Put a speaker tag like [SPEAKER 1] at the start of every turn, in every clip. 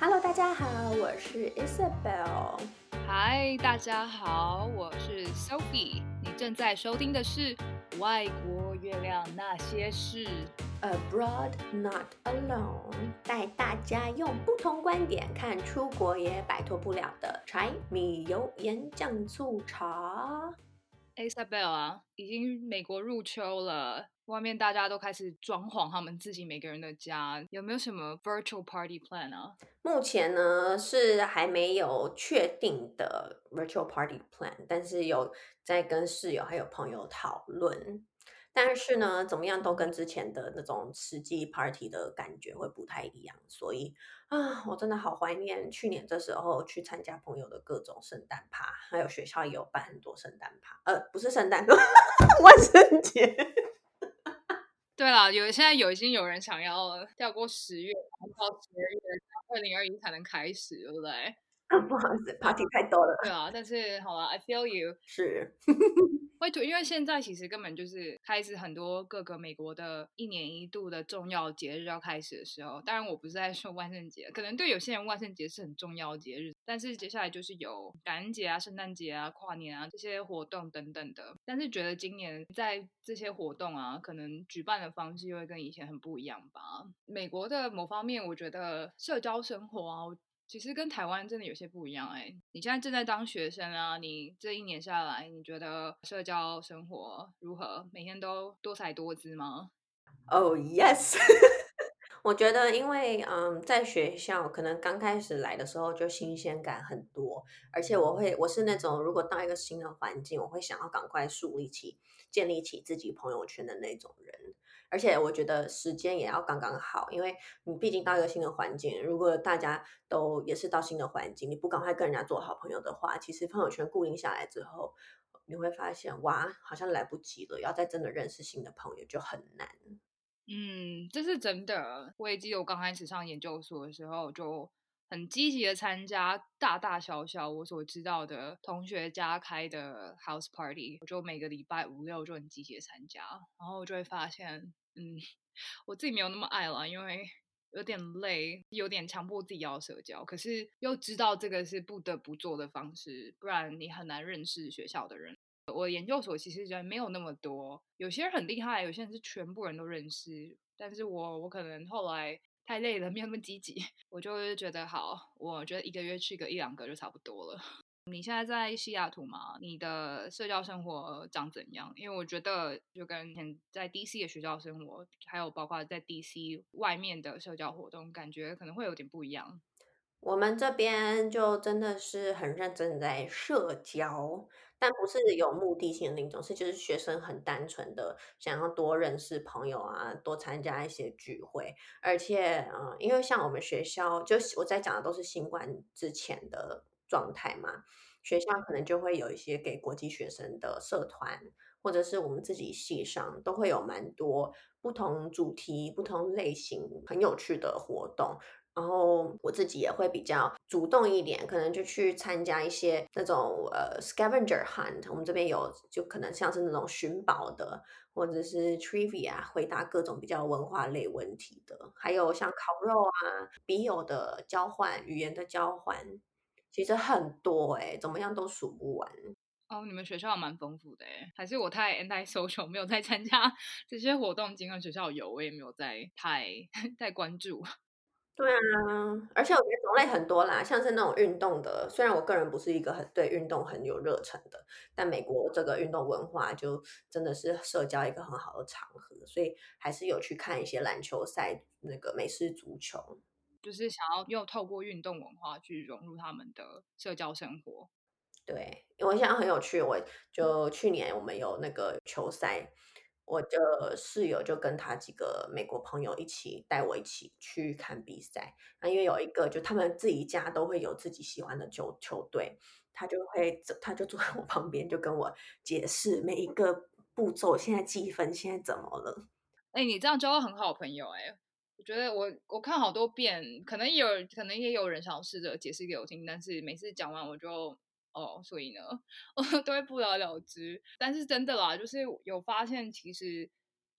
[SPEAKER 1] Hello，大家好，我是 Isabel。
[SPEAKER 2] Hi，大家好，我是 Sophie。你正在收听的是《外国月亮那些事》
[SPEAKER 1] ，Abroad Not Alone，带大家用不同观点看出国也摆脱不了的柴米油盐酱醋茶。
[SPEAKER 2] Isabel 啊，已经美国入秋了。外面大家都开始装潢他们自己每个人的家，有没有什么 virtual party plan 啊？
[SPEAKER 1] 目前呢是还没有确定的 virtual party plan，但是有在跟室友还有朋友讨论。但是呢，怎么样都跟之前的那种实际 party 的感觉会不太一样，所以啊，我真的好怀念去年这时候去参加朋友的各种圣诞趴，还有学校也有办很多圣诞趴，呃，不是圣诞，万圣节。
[SPEAKER 2] 对了，有现在有已经有人想要跳过十月，然后到十二月，二零二一才能开始，对不对？
[SPEAKER 1] 不好意思，party 太多了。
[SPEAKER 2] 对啊，但是好了，I feel you
[SPEAKER 1] 是。
[SPEAKER 2] 会因为现在其实根本就是开始很多各个美国的一年一度的重要节日要开始的时候。当然，我不是在说万圣节，可能对有些人万圣节是很重要的节日，但是接下来就是有感恩节啊、圣诞节啊、跨年啊这些活动等等的。但是觉得今年在这些活动啊，可能举办的方式又会跟以前很不一样吧。美国的某方面，我觉得社交生活啊。其实跟台湾真的有些不一样哎，你现在正在当学生啊，你这一年下来，你觉得社交生活如何？每天都多彩多姿吗？
[SPEAKER 1] 哦、oh，yes，我觉得因为嗯，在学校可能刚开始来的时候就新鲜感很多，而且我会我是那种如果到一个新的环境，我会想要赶快树立起、建立起自己朋友圈的那种人。而且我觉得时间也要刚刚好，因为你毕竟到一个新的环境，如果大家都也是到新的环境，你不赶快跟人家做好朋友的话，其实朋友圈固定下来之后，你会发现哇，好像来不及了，要再真的认识新的朋友就很难。
[SPEAKER 2] 嗯，这是真的。我也记得我刚开始上研究所的时候，就很积极的参加大大小小我所知道的同学家开的 house party，我就每个礼拜五六就很积极的参加，然后我就会发现。嗯，我自己没有那么爱了，因为有点累，有点强迫自己要社交，可是又知道这个是不得不做的方式，不然你很难认识学校的人。我研究所其实人没有那么多，有些人很厉害，有些人是全部人都认识，但是我我可能后来太累了，没有那么积极，我就觉得好，我觉得一个月去个一两个就差不多了。你现在在西雅图吗？你的社交生活长怎样？因为我觉得就跟以前在 DC 的学校生活，还有包括在 DC 外面的社交活动，感觉可能会有点不一样。
[SPEAKER 1] 我们这边就真的是很认真在社交，但不是有目的性的那种，是就是学生很单纯的想要多认识朋友啊，多参加一些聚会，而且嗯，因为像我们学校，就我在讲的都是新冠之前的。状态嘛，学校可能就会有一些给国际学生的社团，或者是我们自己系上都会有蛮多不同主题、不同类型很有趣的活动。然后我自己也会比较主动一点，可能就去参加一些那种呃 scavenger hunt，我们这边有就可能像是那种寻宝的，或者是 trivia 回答各种比较文化类问题的，还有像烤肉啊、笔友的交换、语言的交换。其实很多哎、怎么样都数不完
[SPEAKER 2] 哦。你们学校蛮丰富的哎，还是我太 anti-social 没有在参加这些活动？尽管学校有，我也没有在太 太关注。
[SPEAKER 1] 对啊，而且我觉得种类很多啦，像是那种运动的，虽然我个人不是一个很对运动很有热忱的，但美国这个运动文化就真的是社交一个很好的场合，所以还是有去看一些篮球赛，那个美式足球。
[SPEAKER 2] 就是想要又透过运动文化去融入他们的社交生活。
[SPEAKER 1] 对，因为现在很有趣，我就去年我们有那个球赛，我的室友就跟他几个美国朋友一起带我一起去看比赛。那因为有一个，就他们自己家都会有自己喜欢的球球队，他就会他就坐在我旁边，就跟我解释每一个步骤，现在计分现在怎么了。
[SPEAKER 2] 哎，你这样交到很好朋友哎。我觉得我我看好多遍，可能有可能也有人想要试着解释给我听，但是每次讲完我就哦，所以呢，我 都会不了了之。但是真的啦，就是有发现，其实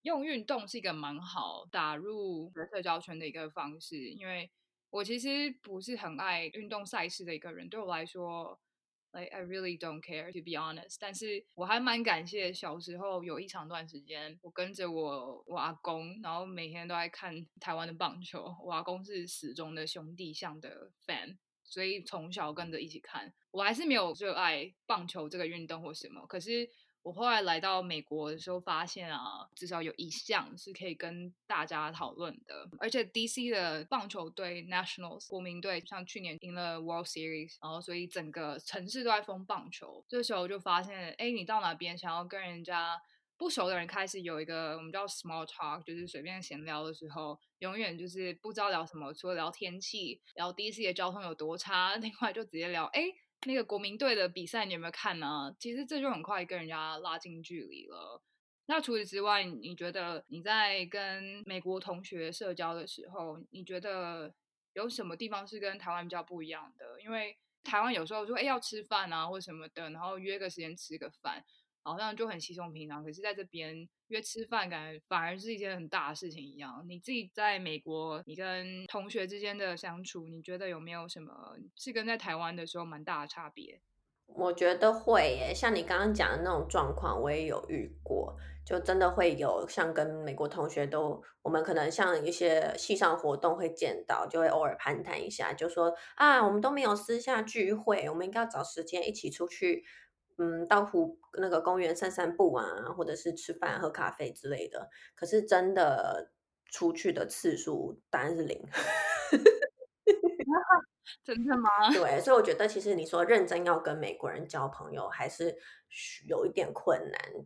[SPEAKER 2] 用运动是一个蛮好打入社交圈的一个方式，因为我其实不是很爱运动赛事的一个人，对我来说，like I really don't care to be honest。但是我还蛮感谢小时候有一长段时间，我跟着我我阿公，然后每天都在看台湾的棒球。我阿公是死忠的兄弟象的 fan，所以从小跟着一起看。我还是没有热爱棒球这个运动或什么，可是。我后来来到美国的时候，发现啊，至少有一项是可以跟大家讨论的。而且 DC 的棒球队 Nationals 国民队，像去年赢了 World Series，然后所以整个城市都在疯棒球。这时候就发现，哎，你到哪边想要跟人家不熟的人开始有一个我们叫 small talk，就是随便闲聊的时候，永远就是不知道聊什么，除了聊天气，聊第一次的交通有多差，另外就直接聊，哎。那个国民队的比赛你有没有看呢？其实这就很快跟人家拉近距离了。那除此之外，你觉得你在跟美国同学社交的时候，你觉得有什么地方是跟台湾比较不一样的？因为台湾有时候说，哎，要吃饭啊，或什么的，然后约个时间吃个饭。好像就很稀松平常，可是在这边约吃饭，感觉反而是一件很大的事情一样。你自己在美国，你跟同学之间的相处，你觉得有没有什么是跟在台湾的时候蛮大的差别？
[SPEAKER 1] 我觉得会耶，像你刚刚讲的那种状况，我也有遇过，就真的会有像跟美国同学都，我们可能像一些系上活动会见到，就会偶尔攀谈一下，就说啊，我们都没有私下聚会，我们应该要找时间一起出去。嗯，到湖那个公园散散步啊，或者是吃饭喝咖啡之类的。可是真的出去的次数答案是零。
[SPEAKER 2] 真的吗？
[SPEAKER 1] 对，所以我觉得其实你说认真要跟美国人交朋友，还是有一点困难。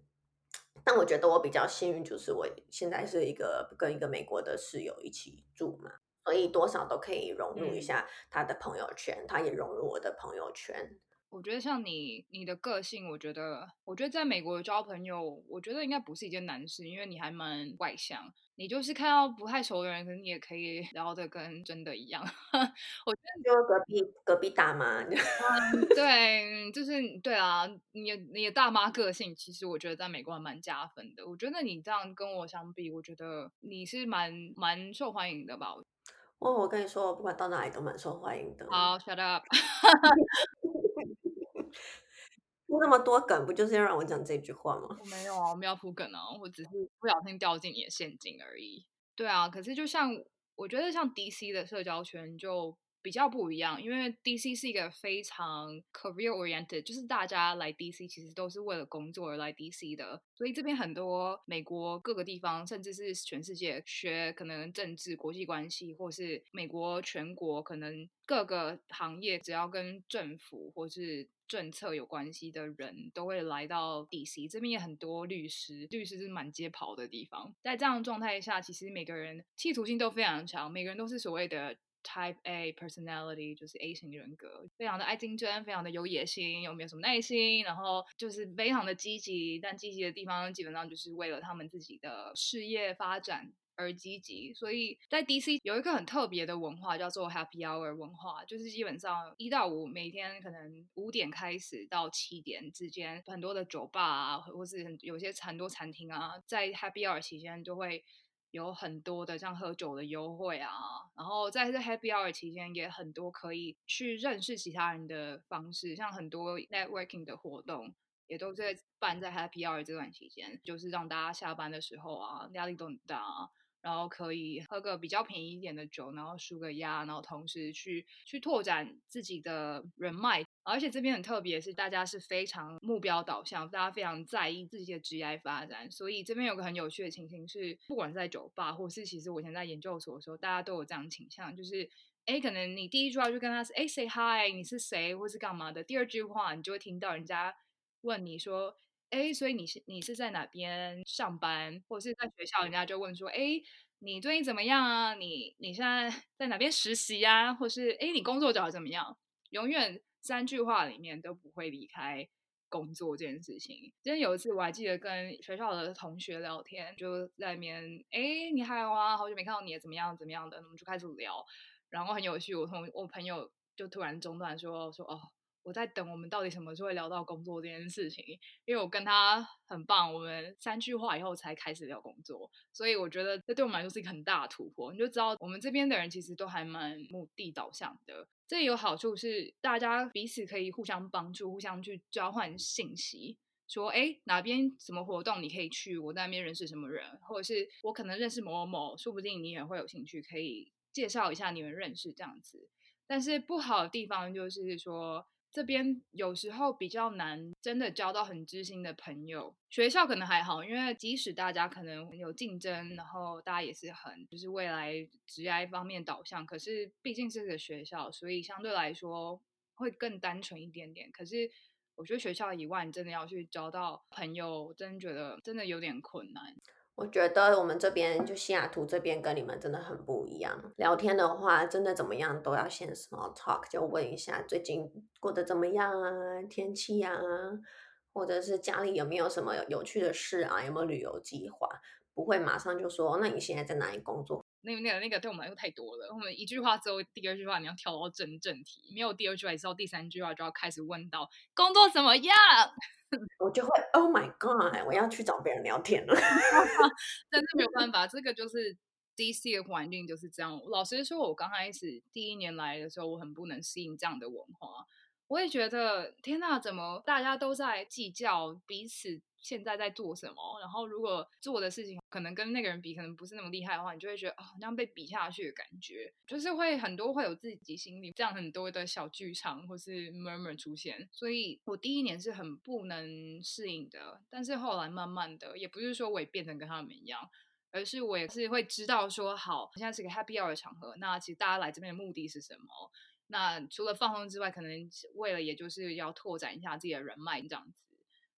[SPEAKER 1] 但我觉得我比较幸运，就是我现在是一个跟一个美国的室友一起住嘛，所以多少都可以融入一下他的朋友圈，嗯、他也融入我的朋友圈。
[SPEAKER 2] 我觉得像你，你的个性，我觉得，我觉得在美国交朋友，我觉得应该不是一件难事，因为你还蛮外向，你就是看到不太熟的人，可能你也可以聊得跟真的一样。我觉得
[SPEAKER 1] 就隔壁隔壁大妈，
[SPEAKER 2] 嗯，对，就是对啊，你你的大妈个性，其实我觉得在美国还蛮加分的。我觉得你这样跟我相比，我觉得你是蛮蛮受欢迎的吧？
[SPEAKER 1] 哦，我跟你说，我不管到哪里都蛮受欢迎的。
[SPEAKER 2] 好，shut up。
[SPEAKER 1] 铺那么多梗，不就是要让我讲这句话吗？
[SPEAKER 2] 我没有啊，我没有铺梗啊，我只是不小心掉进你的陷阱而已。对啊，可是就像我觉得，像 DC 的社交圈就比较不一样，因为 DC 是一个非常 career oriented，就是大家来 DC 其实都是为了工作而来 DC 的，所以这边很多美国各个地方，甚至是全世界学可能政治、国际关系，或是美国全国可能各个行业，只要跟政府或是政策有关系的人都会来到 DC。这边也很多律师，律师是满街跑的地方。在这样的状态下，其实每个人企图心都非常强，每个人都是所谓的。Type A personality 就是 A 型人格，非常的爱竞争，非常的有野心，有没有什么耐心，然后就是非常的积极，但积极的地方基本上就是为了他们自己的事业发展而积极。所以在 DC 有一个很特别的文化，叫做 Happy Hour 文化，就是基本上一到五每天可能五点开始到七点之间，很多的酒吧啊，或是有些很多餐厅啊，在 Happy Hour 期间就会。有很多的像喝酒的优惠啊，然后在这 Happy Hour 期间也很多可以去认识其他人的方式，像很多 networking 的活动也都在办在 Happy Hour 这段期间，就是让大家下班的时候啊，压力都很大啊。然后可以喝个比较便宜一点的酒，然后舒个压，然后同时去去拓展自己的人脉。而且这边很特别，是大家是非常目标导向，大家非常在意自己的职业发展。所以这边有个很有趣的情形是，不管在酒吧，或是其实我以前在研究所的时候，大家都有这样倾向，就是哎，可能你第一句话就跟他说，哎，say hi，你是谁，或是干嘛的。第二句话，你就会听到人家问你说。哎，所以你是你是在哪边上班，或者是在学校，人家就问说，哎，你最近怎么样啊？你你现在在哪边实习啊？或是哎，你工作找的怎么样？永远三句话里面都不会离开工作这件事情。今天有一次我还记得跟学校的同学聊天，就在那边，哎，你好啊，好久没看到你，怎么样怎么样的？我们就开始聊，然后很有趣，我同我朋友就突然中断说说哦。我在等我们到底什么时候会聊到工作这件事情，因为我跟他很棒，我们三句话以后才开始聊工作，所以我觉得这对我们来说是一个很大的突破。你就知道我们这边的人其实都还蛮目的导向的，这有好处是大家彼此可以互相帮助，互相去交换信息，说哎哪边什么活动你可以去，我在那边认识什么人，或者是我可能认识某某某，说不定你也会有兴趣，可以介绍一下你们认识这样子。但是不好的地方就是说，这边有时候比较难，真的交到很知心的朋友。学校可能还好，因为即使大家可能有竞争，然后大家也是很就是未来职业方面导向，可是毕竟是个学校，所以相对来说会更单纯一点点。可是我觉得学校以外，真的要去交到朋友，真的觉得真的有点困难。
[SPEAKER 1] 我觉得我们这边就西雅图这边跟你们真的很不一样。聊天的话，真的怎么样都要先 small talk，就问一下最近过得怎么样啊，天气啊，或者是家里有没有什么有趣的事啊，有没有旅游计划，不会马上就说，那你现在在哪里工作？
[SPEAKER 2] 那个、那个那个对我们来说太多了。我们一句话之后，第二句话你要跳到正正题，没有第二句话，之后第三句话就要开始问到工作怎么样。
[SPEAKER 1] 我就会 Oh my God！我要去找别人聊天了。
[SPEAKER 2] 但是没有办法，这个就是 DC 的环境就是这样。老实说，我刚开始第一年来的时候，我很不能适应这样的文化。我也觉得，天哪，怎么大家都在计较彼此？现在在做什么？然后如果做的事情可能跟那个人比，可能不是那么厉害的话，你就会觉得啊，好像被比下去的感觉，就是会很多会有自己心里这样很多的小剧场或是 murmur 出现。所以我第一年是很不能适应的，但是后来慢慢的，也不是说我也变成跟他们一样，而是我也是会知道说，好，现在是个 happy hour 的场合，那其实大家来这边的目的是什么？那除了放松之外，可能为了也就是要拓展一下自己的人脉这样子。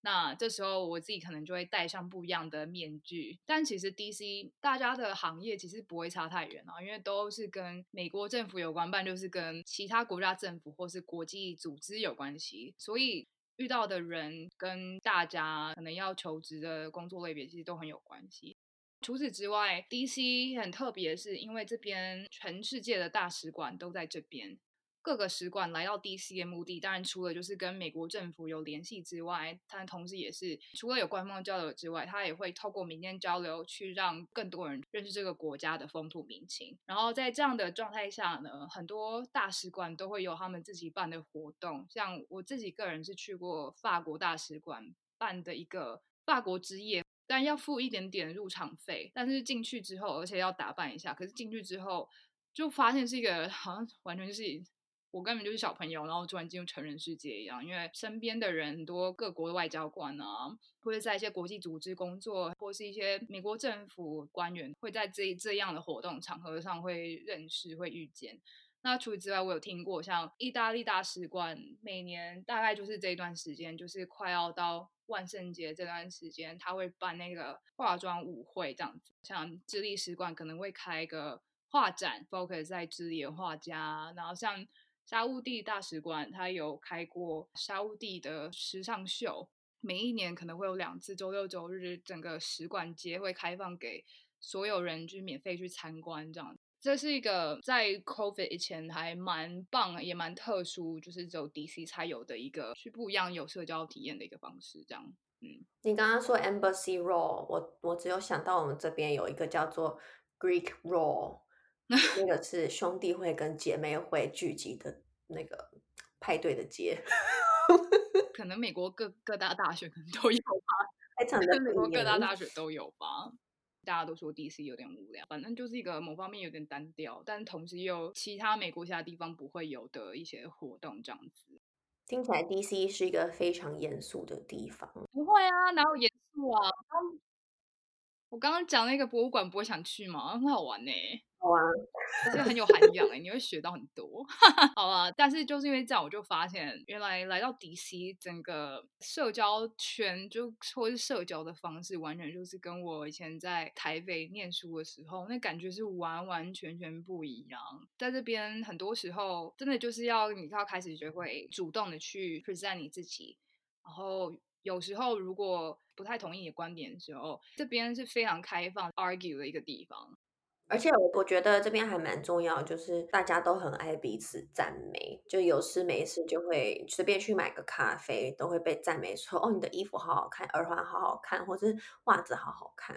[SPEAKER 2] 那这时候我自己可能就会戴上不一样的面具，但其实 DC 大家的行业其实不会差太远啊，因为都是跟美国政府有关，不然就是跟其他国家政府或是国际组织有关系，所以遇到的人跟大家可能要求职的工作类别其实都很有关系。除此之外，DC 很特别是，因为这边全世界的大使馆都在这边。各个使馆来到 DC 的目的，当然除了就是跟美国政府有联系之外，它同时也是除了有官方交流之外，它也会透过民间交流去让更多人认识这个国家的风土民情。然后在这样的状态下呢，很多大使馆都会有他们自己办的活动，像我自己个人是去过法国大使馆办的一个法国之夜，但要付一点点入场费，但是进去之后，而且要打扮一下，可是进去之后就发现是一个好像完全就是。我根本就是小朋友，然后突然进入成人世界一样，因为身边的人很多，各国的外交官啊，或者在一些国际组织工作，或是一些美国政府官员，会在这这样的活动场合上会认识、会遇见。那除此之外，我有听过像意大利大使馆，每年大概就是这一段时间，就是快要到万圣节这段时间，他会办那个化妆舞会这样子。像智利使馆可能会开一个画展，focus 在智利的画家，然后像。沙乌地大使馆，它有开过沙乌地的时尚秀，每一年可能会有两次，周六周日，整个使馆街会开放给所有人去免费去参观，这样。这是一个在 COVID 以前还蛮棒，也蛮特殊，就是只有 DC 才有的一个去不一样有社交体验的一个方式，这样。嗯，
[SPEAKER 1] 你刚刚说 Embassy Roll，我我只有想到我们这边有一个叫做 Greek Roll。那个是兄弟会跟姐妹会聚集的那个派对的街，
[SPEAKER 2] 可能美国各各大大学可能都有吧，
[SPEAKER 1] 非常的
[SPEAKER 2] 美国各大大学都有吧。大家都说 DC 有点无聊，反正就是一个某方面有点单调，但同时又其他美国其他地方不会有的一些活动这样子。
[SPEAKER 1] 听起来 DC 是一个非常严肃的地方。
[SPEAKER 2] 不会啊，哪有严肃啊？我刚刚讲那个博物馆不会想去吗？很好玩呢。
[SPEAKER 1] 好啊，
[SPEAKER 2] 而且很有涵养哎，你会学到很多。好啊，但是就是因为这样，我就发现原来来到 DC，整个社交圈就或是社交的方式，完全就是跟我以前在台北念书的时候那感觉是完完全全不一样。在这边很多时候，真的就是要你要开始学会主动的去 present 你自己，然后有时候如果不太同意你的观点的时候，这边是非常开放 argue 的一个地方。
[SPEAKER 1] 而且我我觉得这边还蛮重要，就是大家都很爱彼此赞美，就有事没事就会随便去买个咖啡，都会被赞美说哦，你的衣服好好看，耳环好好看，或是袜子好好看。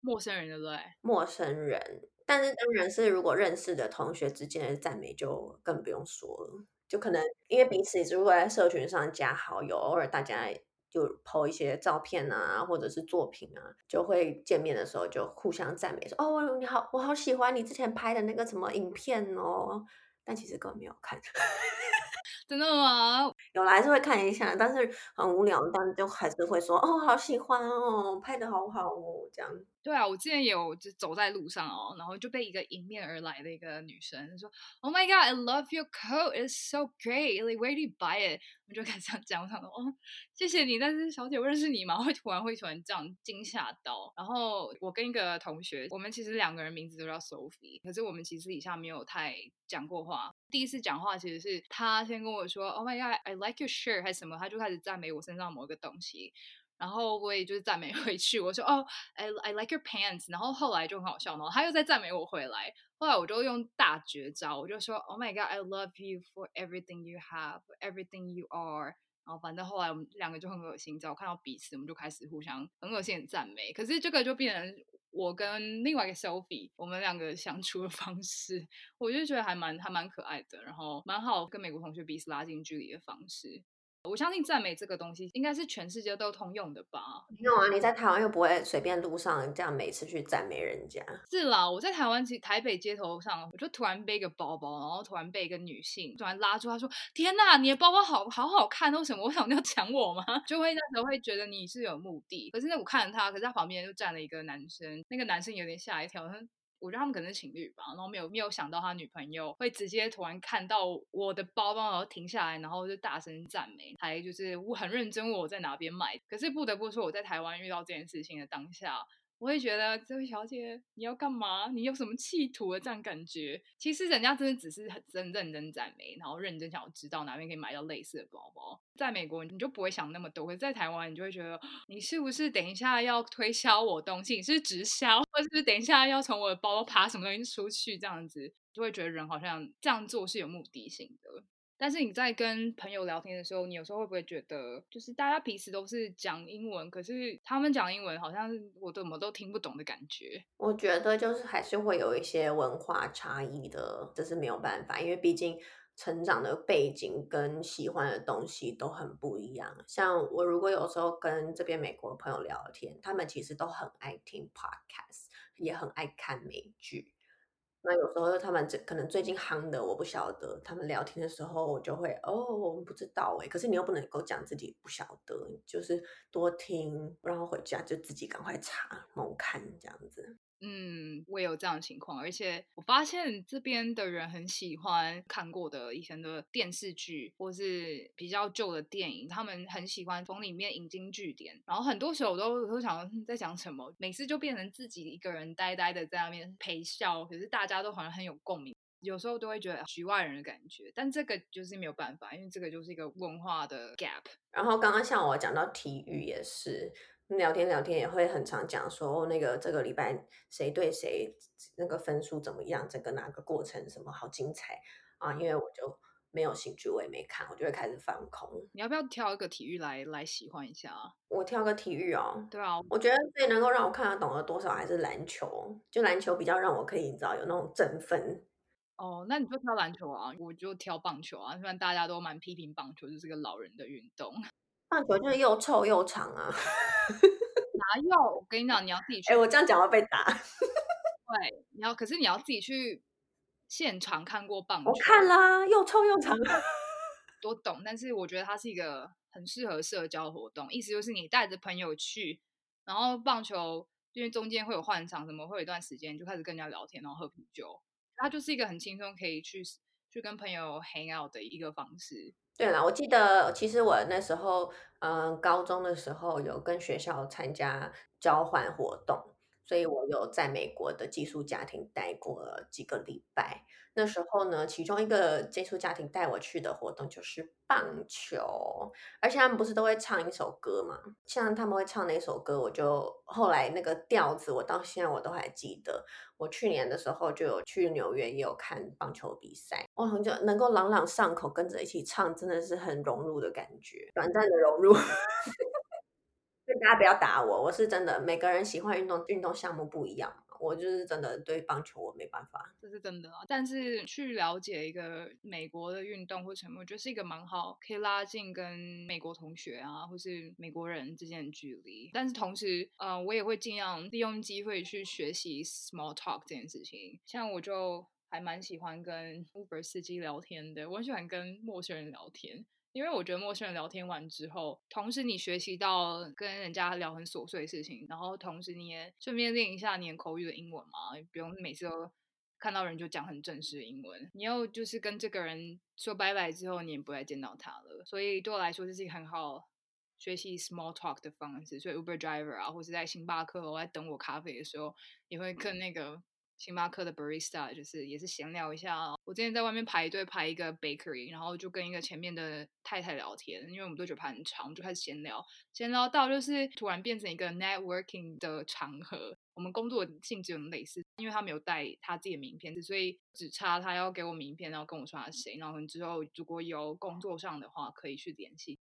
[SPEAKER 2] 陌生人对不对？
[SPEAKER 1] 陌生人，但是当然是如果认识的同学之间的赞美就更不用说了，就可能因为彼此如果在社群上加好友，偶尔大家。就 po 一些照片啊，或者是作品啊，就会见面的时候就互相赞美说，哦，你好，我好喜欢你之前拍的那个什么影片哦。但其实根本没有看，
[SPEAKER 2] 真的吗？
[SPEAKER 1] 有来还是会看一下，但是很无聊，但就还是会说哦，好喜欢哦，拍的好好哦，这样。
[SPEAKER 2] 对啊，我之前有就走在路上哦，然后就被一个迎面而来的一个女生说：“Oh my God, I love your coat, it's so great. Like, where do you buy it?” 我就开始这样讲，我想说：“哦，谢谢你，但是小姐，我认识你吗？”会突然会突然这样惊吓到。然后我跟一个同学，我们其实两个人名字都叫 Sophie，可是我们其实以下没有太讲过话。第一次讲话其实是他先跟我说：“Oh my God, I like your shirt” 还是什么，他就开始赞美我身上某一个东西。然后我也就是赞美回去，我说哦，I I like your pants。然后后来就很好笑，然后他又再赞美我回来。后来我就用大绝招，我就说 Oh my God, I love you for everything you have, everything you are。然后反正后来我们两个就很恶心，只要看到彼此，我们就开始互相很恶心的赞美。可是这个就变成我跟另外一个 Sophie，我们两个相处的方式，我就觉得还蛮还蛮可爱的，然后蛮好跟美国同学彼此拉近距离的方式。我相信赞美这个东西应该是全世界都通用的吧？
[SPEAKER 1] 没有啊，你在台湾又不会随便路上这样每次去赞美人家。
[SPEAKER 2] 是啦，我在台湾其实台北街头上，我就突然背个包包，然后突然被一个女性突然拉住，她说：“天哪，你的包包好好好看，为什么？我想你要抢我吗？” 就会那时候会觉得你是有目的。可是那我看着他，可是他旁边就站了一个男生，那个男生有点吓一跳。我觉得他们可能是情侣吧，然后没有没有想到他女朋友会直接突然看到我的包包，然后停下来，然后就大声赞美，还就是我很认真问我在哪边买。可是不得不说，我在台湾遇到这件事情的当下。我会觉得这位小姐，你要干嘛？你有什么企图的这样感觉？其实人家真的只是很真认真赞美，然后认真想要知道哪边可以买到类似的包包。在美国你就不会想那么多，可在台湾你就会觉得你是不是等一下要推销我东西？你是直销，或是等一下要从我的包包爬什么东西出去？这样子就会觉得人好像这样做是有目的性的。但是你在跟朋友聊天的时候，你有时候会不会觉得，就是大家平时都是讲英文，可是他们讲英文好像我怎么都听不懂的感觉？
[SPEAKER 1] 我觉得就是还是会有一些文化差异的，这是没有办法，因为毕竟成长的背景跟喜欢的东西都很不一样。像我如果有时候跟这边美国的朋友聊天，他们其实都很爱听 podcast，也很爱看美剧。那有时候他们这可能最近夯的，我不晓得。他们聊天的时候，我就会哦，我们不知道哎。可是你又不能够讲自己不晓得，就是多听，然后回家就自己赶快查、猛看这样子。
[SPEAKER 2] 嗯，我也有这样的情况，而且我发现这边的人很喜欢看过的以前的电视剧，或是比较旧的电影，他们很喜欢从里面引经据典，然后很多时候我都都想在讲什么，每次就变成自己一个人呆呆的在那边陪笑，可是大家都好像很有共鸣，有时候都会觉得局外人的感觉，但这个就是没有办法，因为这个就是一个文化的 gap。
[SPEAKER 1] 然后刚刚像我讲到体育也是。聊天聊天也会很常讲说，那个这个礼拜谁对谁那个分数怎么样，整个哪个过程什么好精彩啊！因为我就没有兴趣，我也没看，我就会开始放空。
[SPEAKER 2] 你要不要挑一个体育来来喜欢一下啊？
[SPEAKER 1] 我挑个体育哦。
[SPEAKER 2] 对啊，
[SPEAKER 1] 我觉得最能够让我看得懂的多少还是篮球，就篮球比较让我可以你知道有那种振奋。
[SPEAKER 2] 哦，那你就挑篮球啊，我就挑棒球啊。虽然大家都蛮批评棒球就是个老人的运动。
[SPEAKER 1] 棒球就是又臭又长啊！
[SPEAKER 2] 哪有？我跟你讲，你要自己去。
[SPEAKER 1] 哎、欸，我这样讲要被打。
[SPEAKER 2] 对，你要，可是你要自己去现场看过棒球。
[SPEAKER 1] 我看啦，又臭又长。
[SPEAKER 2] 多懂，但是我觉得它是一个很适合社交活动。意思就是你带着朋友去，然后棒球因为中间会有换场，什么会有一段时间就开始跟人家聊天，然后喝啤酒。它就是一个很轻松可以去去跟朋友 hang out 的一个方式。
[SPEAKER 1] 对了，我记得其实我那时候，嗯，高中的时候有跟学校参加交换活动，所以我有在美国的寄宿家庭待过几个礼拜。那时候呢，其中一个寄宿家庭带我去的活动就是棒球，而且他们不是都会唱一首歌吗？像他们会唱哪首歌，我就后来那个调子，我到现在我都还记得。我去年的时候就有去纽约，也有看棒球比赛，哇，就能够朗朗上口，跟着一起唱，真的是很融入的感觉，短暂的融入。大家不要打我，我是真的。每个人喜欢运动运动项目不一样，我就是真的对棒球我没办法，
[SPEAKER 2] 这是真的。但是去了解一个美国的运动或什么，我觉得是一个蛮好，可以拉近跟美国同学啊，或是美国人之间的距离。但是同时，呃，我也会尽量利用机会去学习 small talk 这件事情。像我就还蛮喜欢跟 Uber 司机聊天的，我很喜欢跟陌生人聊天。因为我觉得陌生人聊天完之后，同时你学习到跟人家聊很琐碎的事情，然后同时你也顺便练一下你的口语的英文嘛，不用每次都看到人就讲很正式的英文。你要就是跟这个人说拜拜之后，你也不再见到他了。所以对我来说，这是一个很好学习 small talk 的方式。所以 Uber driver 啊，或者在星巴克我在等我咖啡的时候，也会跟那个。星巴克的 barista 就是也是闲聊一下。我之前在外面排队排一个 bakery，然后就跟一个前面的太太聊天，因为我们都觉得排很长，我们就开始闲聊，闲聊到就是突然变成一个 networking 的场合。我们工作的性质很类似，因为他没有带他自己的名片，所以只差他要给我名片，然后跟我说他是谁，然后之后如果有工作上的话可以去联系。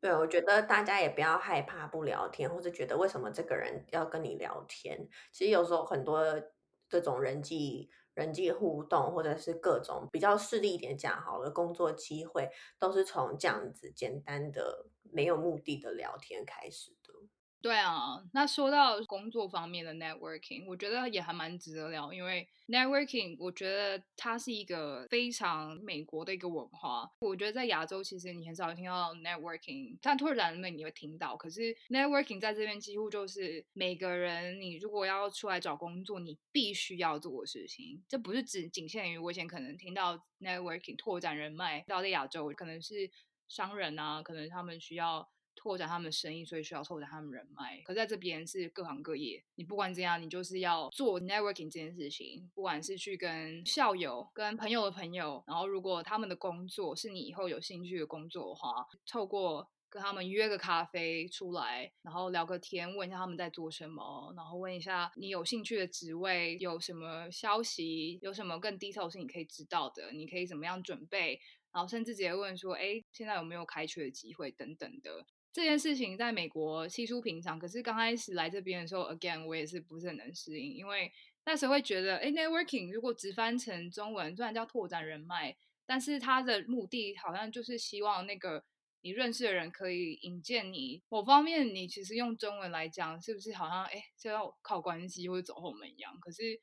[SPEAKER 1] 对，我觉得大家也不要害怕不聊天，或者觉得为什么这个人要跟你聊天。其实有时候很多。这种人际人际互动，或者是各种比较势利一点讲好的，工作机会都是从这样子简单的没有目的的聊天开始。
[SPEAKER 2] 对啊，那说到工作方面的 networking，我觉得也还蛮值得聊，因为 networking，我觉得它是一个非常美国的一个文化。我觉得在亚洲其实你很少听到 networking，但拓展人脉你会听到，可是 networking 在这边几乎就是每个人你如果要出来找工作，你必须要做的事情。这不是只仅限于我以前可能听到 networking 拓展人脉，到在亚洲可能是商人啊，可能他们需要。拓展他们的生意，所以需要拓展他们人脉。可在这边是各行各业，你不管怎样，你就是要做 networking 这件事情。不管是去跟校友、跟朋友的朋友，然后如果他们的工作是你以后有兴趣的工作的话，透过跟他们约个咖啡出来，然后聊个天，问一下他们在做什么，然后问一下你有兴趣的职位有什么消息，有什么更 detail 是你可以知道的，你可以怎么样准备，然后甚至直接问说，哎，现在有没有开缺的机会等等的。这件事情在美国稀疏平常，可是刚开始来这边的时候，again 我也是不是很能适应，因为那时候会觉得，哎，networking 如果直翻成中文，虽然叫拓展人脉，但是它的目的好像就是希望那个你认识的人可以引荐你。某方面，你其实用中文来讲，是不是好像哎，就要靠关系或者走后门一样？可是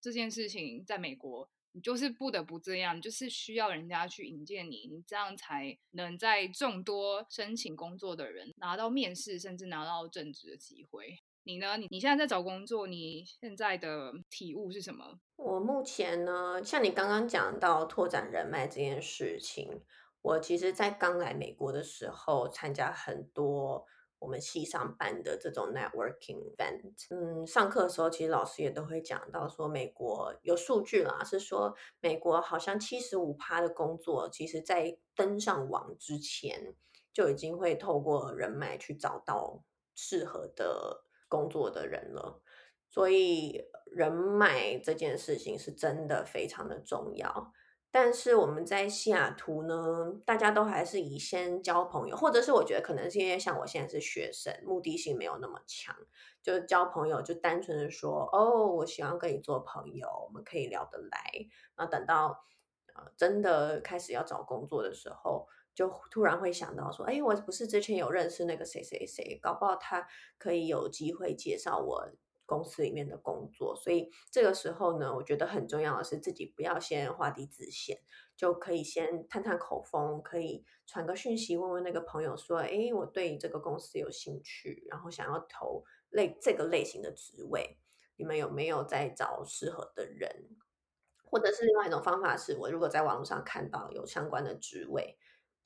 [SPEAKER 2] 这件事情在美国。你就是不得不这样，就是需要人家去引荐你，你这样才能在众多申请工作的人拿到面试，甚至拿到正职的机会。你呢？你你现在在找工作，你现在的体悟是什么？
[SPEAKER 1] 我目前呢，像你刚刚讲到拓展人脉这件事情，我其实在刚来美国的时候参加很多。我们系上办的这种 networking event，嗯，上课的时候其实老师也都会讲到说，美国有数据啦，是说美国好像七十五趴的工作，其实在登上网之前就已经会透过人脉去找到适合的工作的人了，所以人脉这件事情是真的非常的重要。但是我们在西雅图呢，大家都还是以先交朋友，或者是我觉得可能是因为像我现在是学生，目的性没有那么强，就交朋友就单纯的说，哦，我喜欢跟你做朋友，我们可以聊得来。然后等到呃真的开始要找工作的时候，就突然会想到说，哎，我不是之前有认识那个谁谁谁，搞不好他可以有机会介绍我。公司里面的工作，所以这个时候呢，我觉得很重要的是自己不要先画地自限，就可以先探探口风，可以传个讯息问问那个朋友说，哎，我对这个公司有兴趣，然后想要投类这个类型的职位，你们有没有在找适合的人？或者是另外一种方法是，我如果在网络上看到有相关的职位。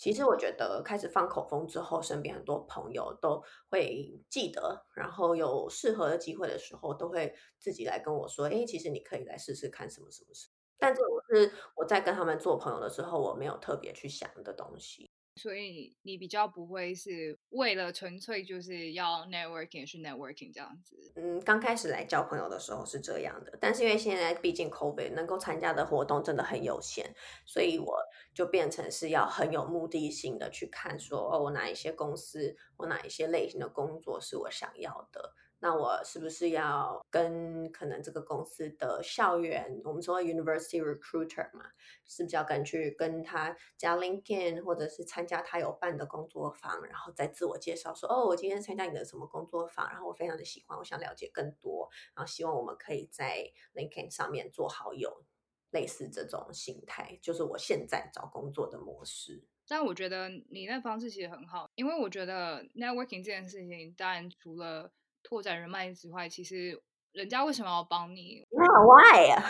[SPEAKER 1] 其实我觉得开始放口风之后，身边很多朋友都会记得，然后有适合的机会的时候，都会自己来跟我说：“哎，其实你可以来试试看什么什么什么。”但这种是我在跟他们做朋友的时候，我没有特别去想的东西。
[SPEAKER 2] 所以你比较不会是为了纯粹就是要 networking 去 networking 这样子。
[SPEAKER 1] 嗯，刚开始来交朋友的时候是这样的，但是因为现在毕竟 COVID 能够参加的活动真的很有限，所以我就变成是要很有目的性的去看说，哦，我哪一些公司，我哪一些类型的工作是我想要的。那我是不是要跟可能这个公司的校园，我们说 university recruiter 嘛，是不是要跟去跟他加 LinkedIn，或者是参加他有办的工作坊，然后再自我介绍说，哦，我今天参加你的什么工作坊，然后我非常的喜欢，我想了解更多，然后希望我们可以在 LinkedIn 上面做好友，类似这种心态，就是我现在找工作的模式。
[SPEAKER 2] 但我觉得你那方式其实很好，因为我觉得 networking 这件事情，当然除了拓展人脉之外，其实人家为什么要帮你
[SPEAKER 1] ？Why 啊？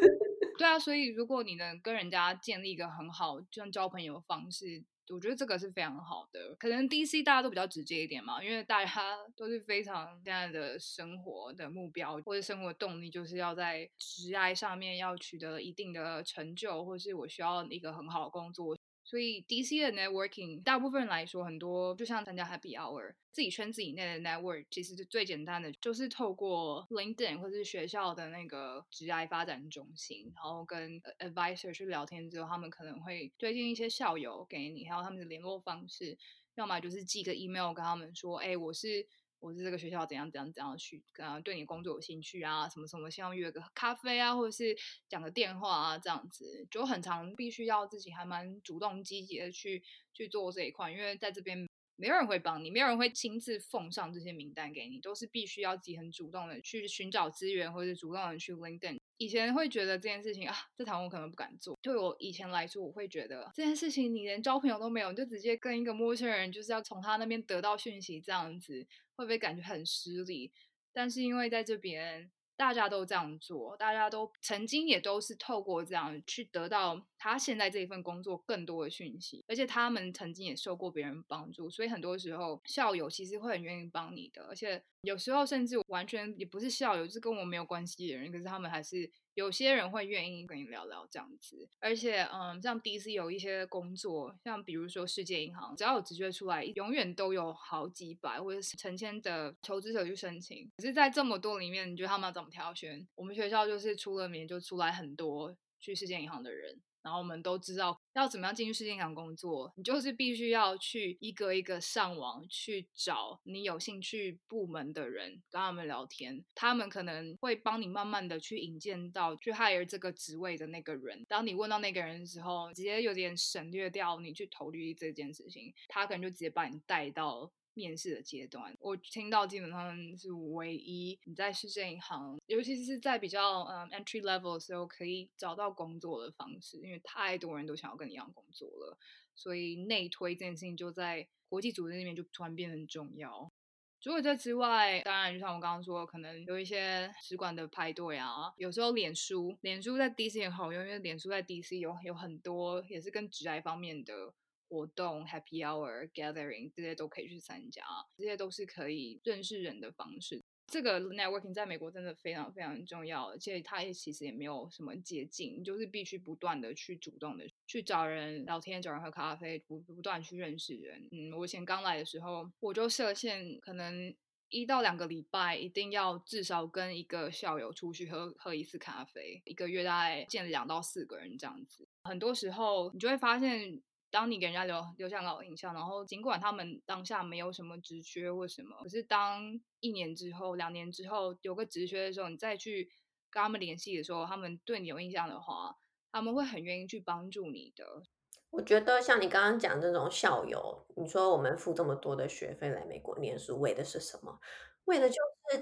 [SPEAKER 2] 对啊，所以如果你能跟人家建立一个很好，就像交朋友的方式，我觉得这个是非常好的。可能 DC 大家都比较直接一点嘛，因为大家都是非常现在的生活的目标或者生活动力，就是要在职涯上面要取得一定的成就，或是我需要一个很好的工作。所以 DC 的 networking，大部分来说，很多就像参加 Happy Hour，自己圈子以内的 network，其实是最简单的，就是透过 LinkedIn 或是学校的那个职涯发展中心，然后跟 advisor 去聊天之后，他们可能会推荐一些校友给你，还有他们的联络方式，要么就是寄个 email 跟他们说，哎，我是。我是这个学校怎样怎样怎样去，呃，对你工作有兴趣啊，什么什么，希望约个咖啡啊，或者是讲个电话啊，这样子就很常必须要自己还蛮主动积极的去去做这一块，因为在这边没有人会帮你，没有人会亲自奉上这些名单给你，都是必须要自己很主动的去寻找资源，或者是主动的去 LinkedIn。以前会觉得这件事情啊，这堂我可能不敢做。对我以前来说，我会觉得这件事情你连交朋友都没有，你就直接跟一个陌生人，就是要从他那边得到讯息，这样子会不会感觉很失礼？但是因为在这边。大家都这样做，大家都曾经也都是透过这样去得到他现在这一份工作更多的讯息，而且他们曾经也受过别人帮助，所以很多时候校友其实会很愿意帮你的，而且有时候甚至完全也不是校友，是跟我没有关系的人，可是他们还是。有些人会愿意跟你聊聊这样子，而且，嗯，像 DC 有一些工作，像比如说世界银行，只要有直觉出来，永远都有好几百或者是成千的求职者去申请。可是，在这么多里面，你觉得他们要怎么挑选？我们学校就是出了名，就出来很多去世界银行的人。然后我们都知道要怎么样进去世界银行工作，你就是必须要去一个一个上网去找你有兴趣部门的人，跟他们聊天，他们可能会帮你慢慢的去引荐到去 hire 这个职位的那个人。当你问到那个人的时候，直接有点省略掉你去投履历这件事情，他可能就直接把你带到。面试的阶段，我听到基本上是唯一你在市政银行，尤其是在比较嗯 entry level 的时候，可以找到工作的方式，因为太多人都想要跟你一样工作了，所以内推这件事情就在国际组织里面就突然变得很重要。除了这之外，当然就像我刚刚说，可能有一些使馆的派对啊，有时候脸书，脸书在 DC 也好用，因为脸书在 DC 有有很多也是跟职涯方面的。活动、Happy Hour、Gathering 这些都可以去参加，这些都是可以认识人的方式。这个 Networking 在美国真的非常非常重要，而且它也其实也没有什么捷径，就是必须不断的去主动的去找人聊天、找人喝咖啡，不不断去认识人。嗯，我以前刚来的时候，我就设限，可能一到两个礼拜一定要至少跟一个校友出去喝喝一次咖啡，一个月大概见两到四个人这样子。很多时候你就会发现。当你给人家留留下好印象，然后尽管他们当下没有什么职缺或什么，可是当一年之后、两年之后有个职缺的时候，你再去跟他们联系的时候，他们对你有印象的话，他们会很愿意去帮助你的。
[SPEAKER 1] 我觉得像你刚刚讲这种校友，你说我们付这么多的学费来美国念书，为的是什么？为的就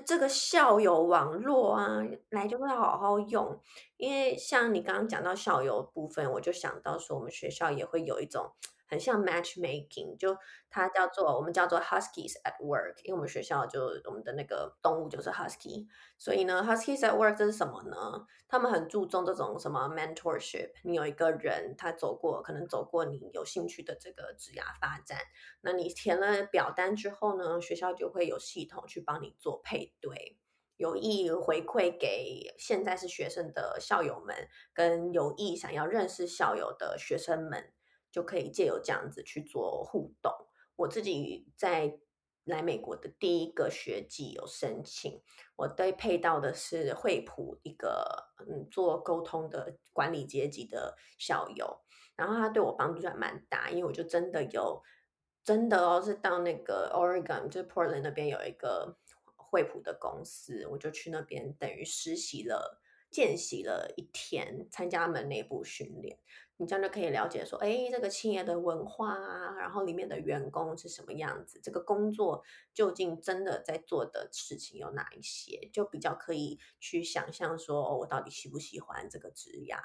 [SPEAKER 1] 这个校友网络啊，来就会好好用。因为像你刚刚讲到校友部分，我就想到说，我们学校也会有一种很像 matchmaking，就它叫做我们叫做 Huskies at Work，因为我们学校就我们的那个动物就是 Husky，所以呢 Huskies at Work 这是什么呢？他们很注重这种什么 mentorship，你有一个人他走过，可能走过你有兴趣的这个职涯发展，那你填了表单之后呢，学校就会有系统去帮你做配对。有意回馈给现在是学生的校友们，跟有意想要认识校友的学生们，就可以借由这样子去做互动。我自己在来美国的第一个学季有申请，我被配到的是惠普一个嗯做沟通的管理阶级的校友，然后他对我帮助还蛮大，因为我就真的有真的哦是到那个 Oregon 就是 Portland 那边有一个。惠普的公司，我就去那边，等于实习了、见习了一天，参加他们内部训练。你这样就可以了解说，哎，这个企业的文化啊，然后里面的员工是什么样子，这个工作究竟真的在做的事情有哪一些，就比较可以去想象说，哦，我到底喜不喜欢这个职涯。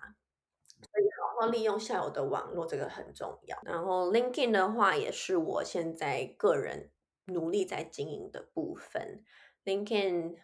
[SPEAKER 1] 所以好好利用校友的网络，这个很重要。然后 LinkedIn 的话，也是我现在个人努力在经营的部分。LinkedIn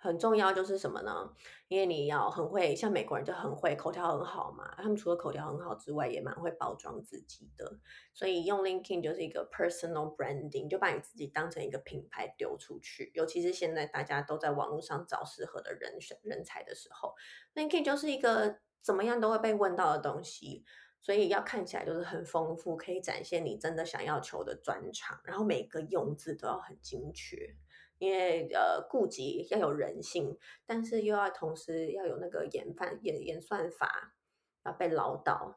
[SPEAKER 1] 很重要，就是什么呢？因为你要很会，像美国人就很会口条很好嘛。他们除了口条很好之外，也蛮会包装自己的。所以用 LinkedIn 就是一个 personal branding，就把你自己当成一个品牌丢出去。尤其是现在大家都在网络上找适合的人选人才的时候，LinkedIn 就是一个怎么样都会被问到的东西。所以要看起来就是很丰富，可以展现你真的想要求的专长，然后每个用字都要很精确。因为呃，顾及要有人性，但是又要同时要有那个演算演演算法，要被唠叨。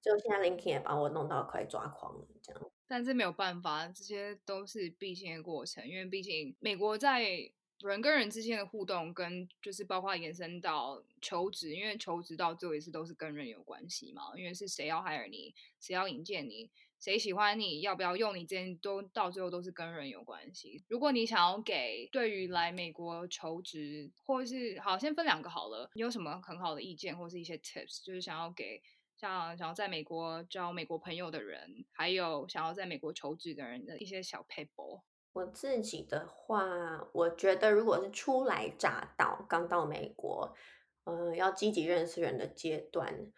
[SPEAKER 1] 就现在，Linkin 也把我弄到快抓狂了，这样。
[SPEAKER 2] 但是没有办法，这些都是必经的过程，因为毕竟美国在人跟人之间的互动，跟就是包括延伸到求职，因为求职到最后一次都是跟人有关系嘛，因为是谁要 hire 你，谁要引荐你。谁喜欢你，要不要用你，这些都到最后都是跟人有关系。如果你想要给对于来美国求职，或是好，先分两个好了，你有什么很好的意见，或是一些 tips，就是想要给像想要在美国交美国朋友的人，还有想要在美国求职的人的一些小 paper。
[SPEAKER 1] 我自己的话，我觉得如果是初来乍到，刚到美国，嗯、要积极认识人的阶段。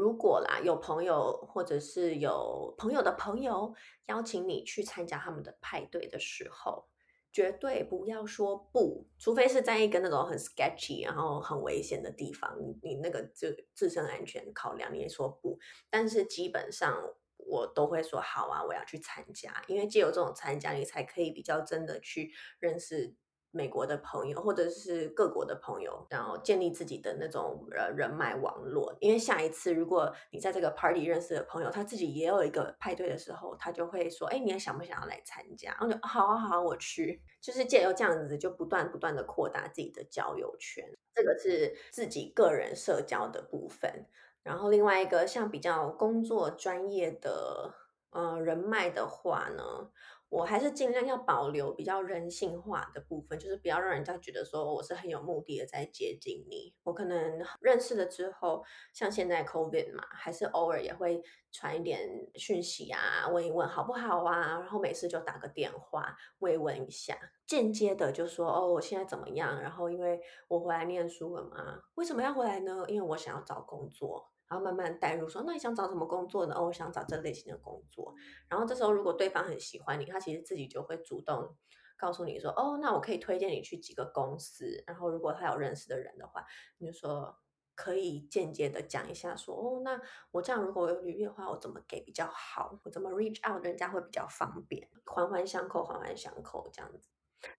[SPEAKER 1] 如果啦，有朋友或者是有朋友的朋友邀请你去参加他们的派对的时候，绝对不要说不，除非是在一个那种很 sketchy 然后很危险的地方，你你那个就自身安全考量，你也说不。但是基本上我都会说好啊，我要去参加，因为借由这种参加，你才可以比较真的去认识。美国的朋友，或者是各国的朋友，然后建立自己的那种呃人脉网络。因为下一次如果你在这个 party 认识的朋友，他自己也有一个派对的时候，他就会说：“哎，你还想不想要来参加？”然后就好啊，好，我去。就是借由这样子，就不断不断的扩大自己的交友圈。这个是自己个人社交的部分。然后另外一个像比较工作专业的呃人脉的话呢，我还是尽量要保留比较人性化的部分，就是不要让人家觉得说我是很有目的的在接近你。我可能认识了之后，像现在 COVID 嘛，还是偶尔也会传一点讯息啊，问一问好不好啊，然后每次就打个电话慰问一下，间接的就说哦，我现在怎么样？然后因为我回来念书了嘛，为什么要回来呢？因为我想要找工作。然后慢慢带入说，那你想找什么工作呢？哦，我想找这类型的工作。然后这时候，如果对方很喜欢你，他其实自己就会主动告诉你说，哦，那我可以推荐你去几个公司。然后如果他有认识的人的话，你就说可以间接的讲一下说，哦，那我这样如果有履历的话，我怎么给比较好？我怎么 reach out，人家会比较方便，环环相扣，环环相扣这样子。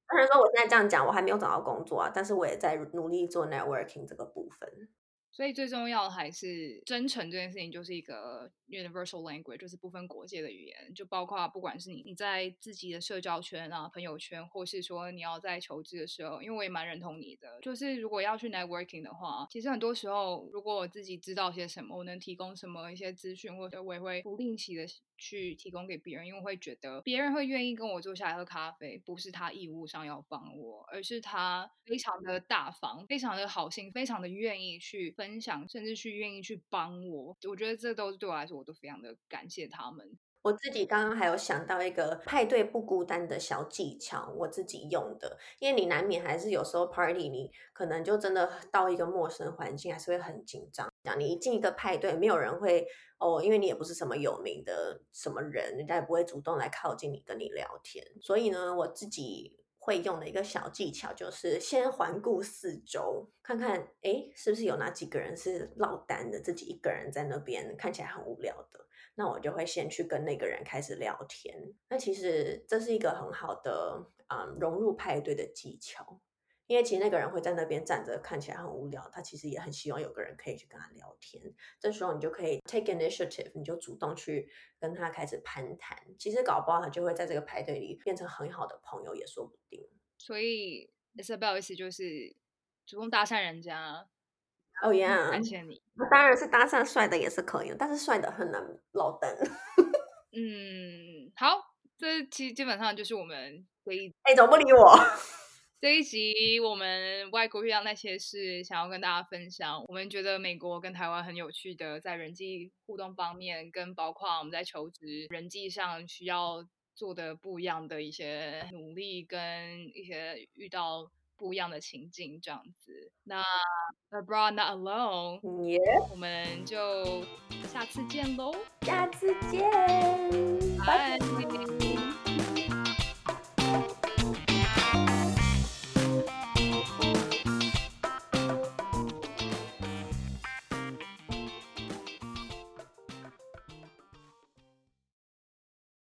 [SPEAKER 1] 当然说我现在这样讲，我还没有找到工作啊，但是我也在努力做 networking 这个部分。
[SPEAKER 2] 所以最重要的还是真诚这件事情，就是一个 universal language，就是不分国界的语言，就包括不管是你你在自己的社交圈啊、朋友圈，或是说你要在求职的时候，因为我也蛮认同你的，就是如果要去 networking 的话，其实很多时候如果我自己知道些什么，我能提供什么一些资讯，或者我也会不吝惜的去提供给别人，因为我会觉得别人会愿意跟我坐下来喝咖啡，不是他义务上要帮我，而是他非常的大方，非常的好心，非常的愿意去。分享，甚至去愿意去帮我，我觉得这都是对我来说，我都非常的感谢他们。
[SPEAKER 1] 我自己刚刚还有想到一个派对不孤单的小技巧，我自己用的，因为你难免还是有时候 party，你可能就真的到一个陌生环境，还是会很紧张。讲你一进一个派对，没有人会哦，因为你也不是什么有名的什么人，人家也不会主动来靠近你跟你聊天。所以呢，我自己会用的一个小技巧就是先环顾四周，看看诶是不是有哪几个人是落单的，自己一个人在那边看起来很无聊的。那我就会先去跟那个人开始聊天。那其实这是一个很好的嗯融入派对的技巧，因为其实那个人会在那边站着，看起来很无聊，他其实也很希望有个人可以去跟他聊天。这时候你就可以 take initiative，你就主动去跟他开始攀谈。其实搞不好他就会在这个派对里变成很好的朋友，也说不定。
[SPEAKER 2] 所以 Isabel 意思就是主动搭讪人家。
[SPEAKER 1] 哦呀，
[SPEAKER 2] 感谢你。
[SPEAKER 1] 那当然是搭讪帅的也是可以，但是帅的很难落单。
[SPEAKER 2] 嗯，好，这其实基本上就是我们可以
[SPEAKER 1] 哎，怎么不理我？
[SPEAKER 2] 这一集我们外国遇到那些事，想要跟大家分享。我们觉得美国跟台湾很有趣的，在人际互动方面，跟包括我们在求职人际上需要做的不一样的一些努力，跟一些遇到。不一样的情境，这样子。那 Abroad Not Alone，Yeah. 我们就下次见喽，
[SPEAKER 1] 下次见，拜拜。